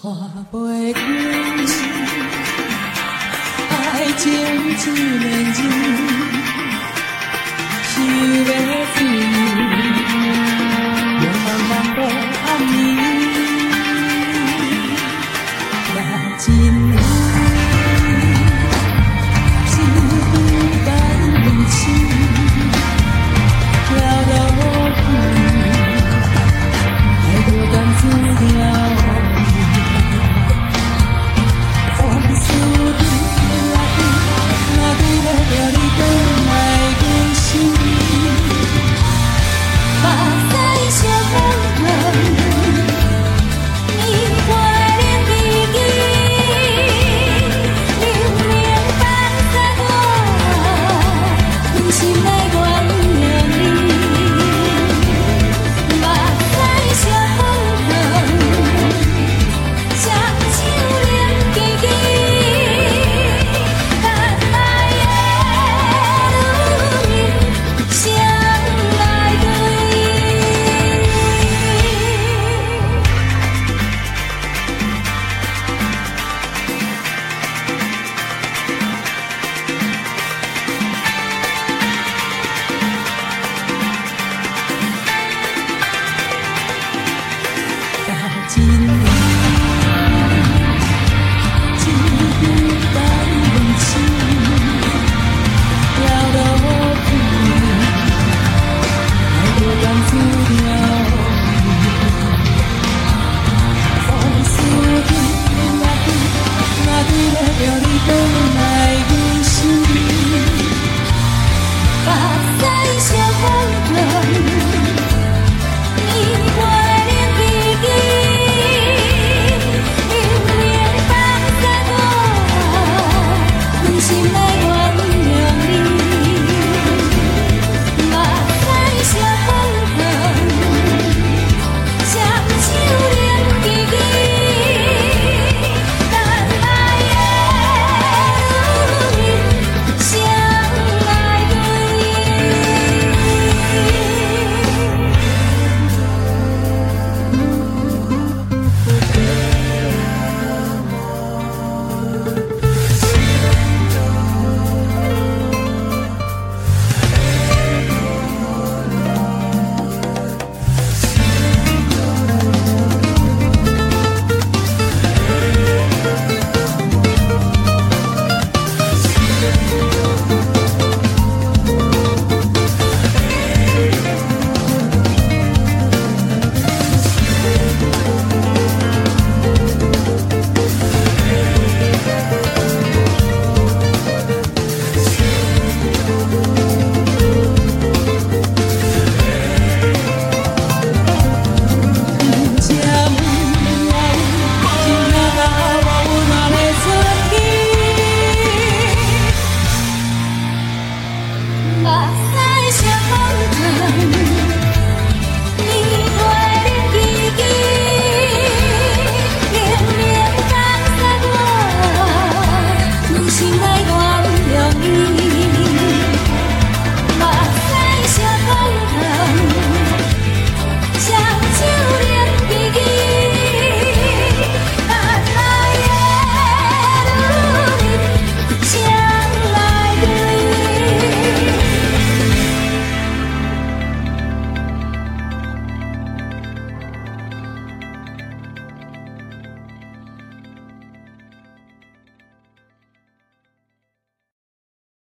花袂开，爱情一面情，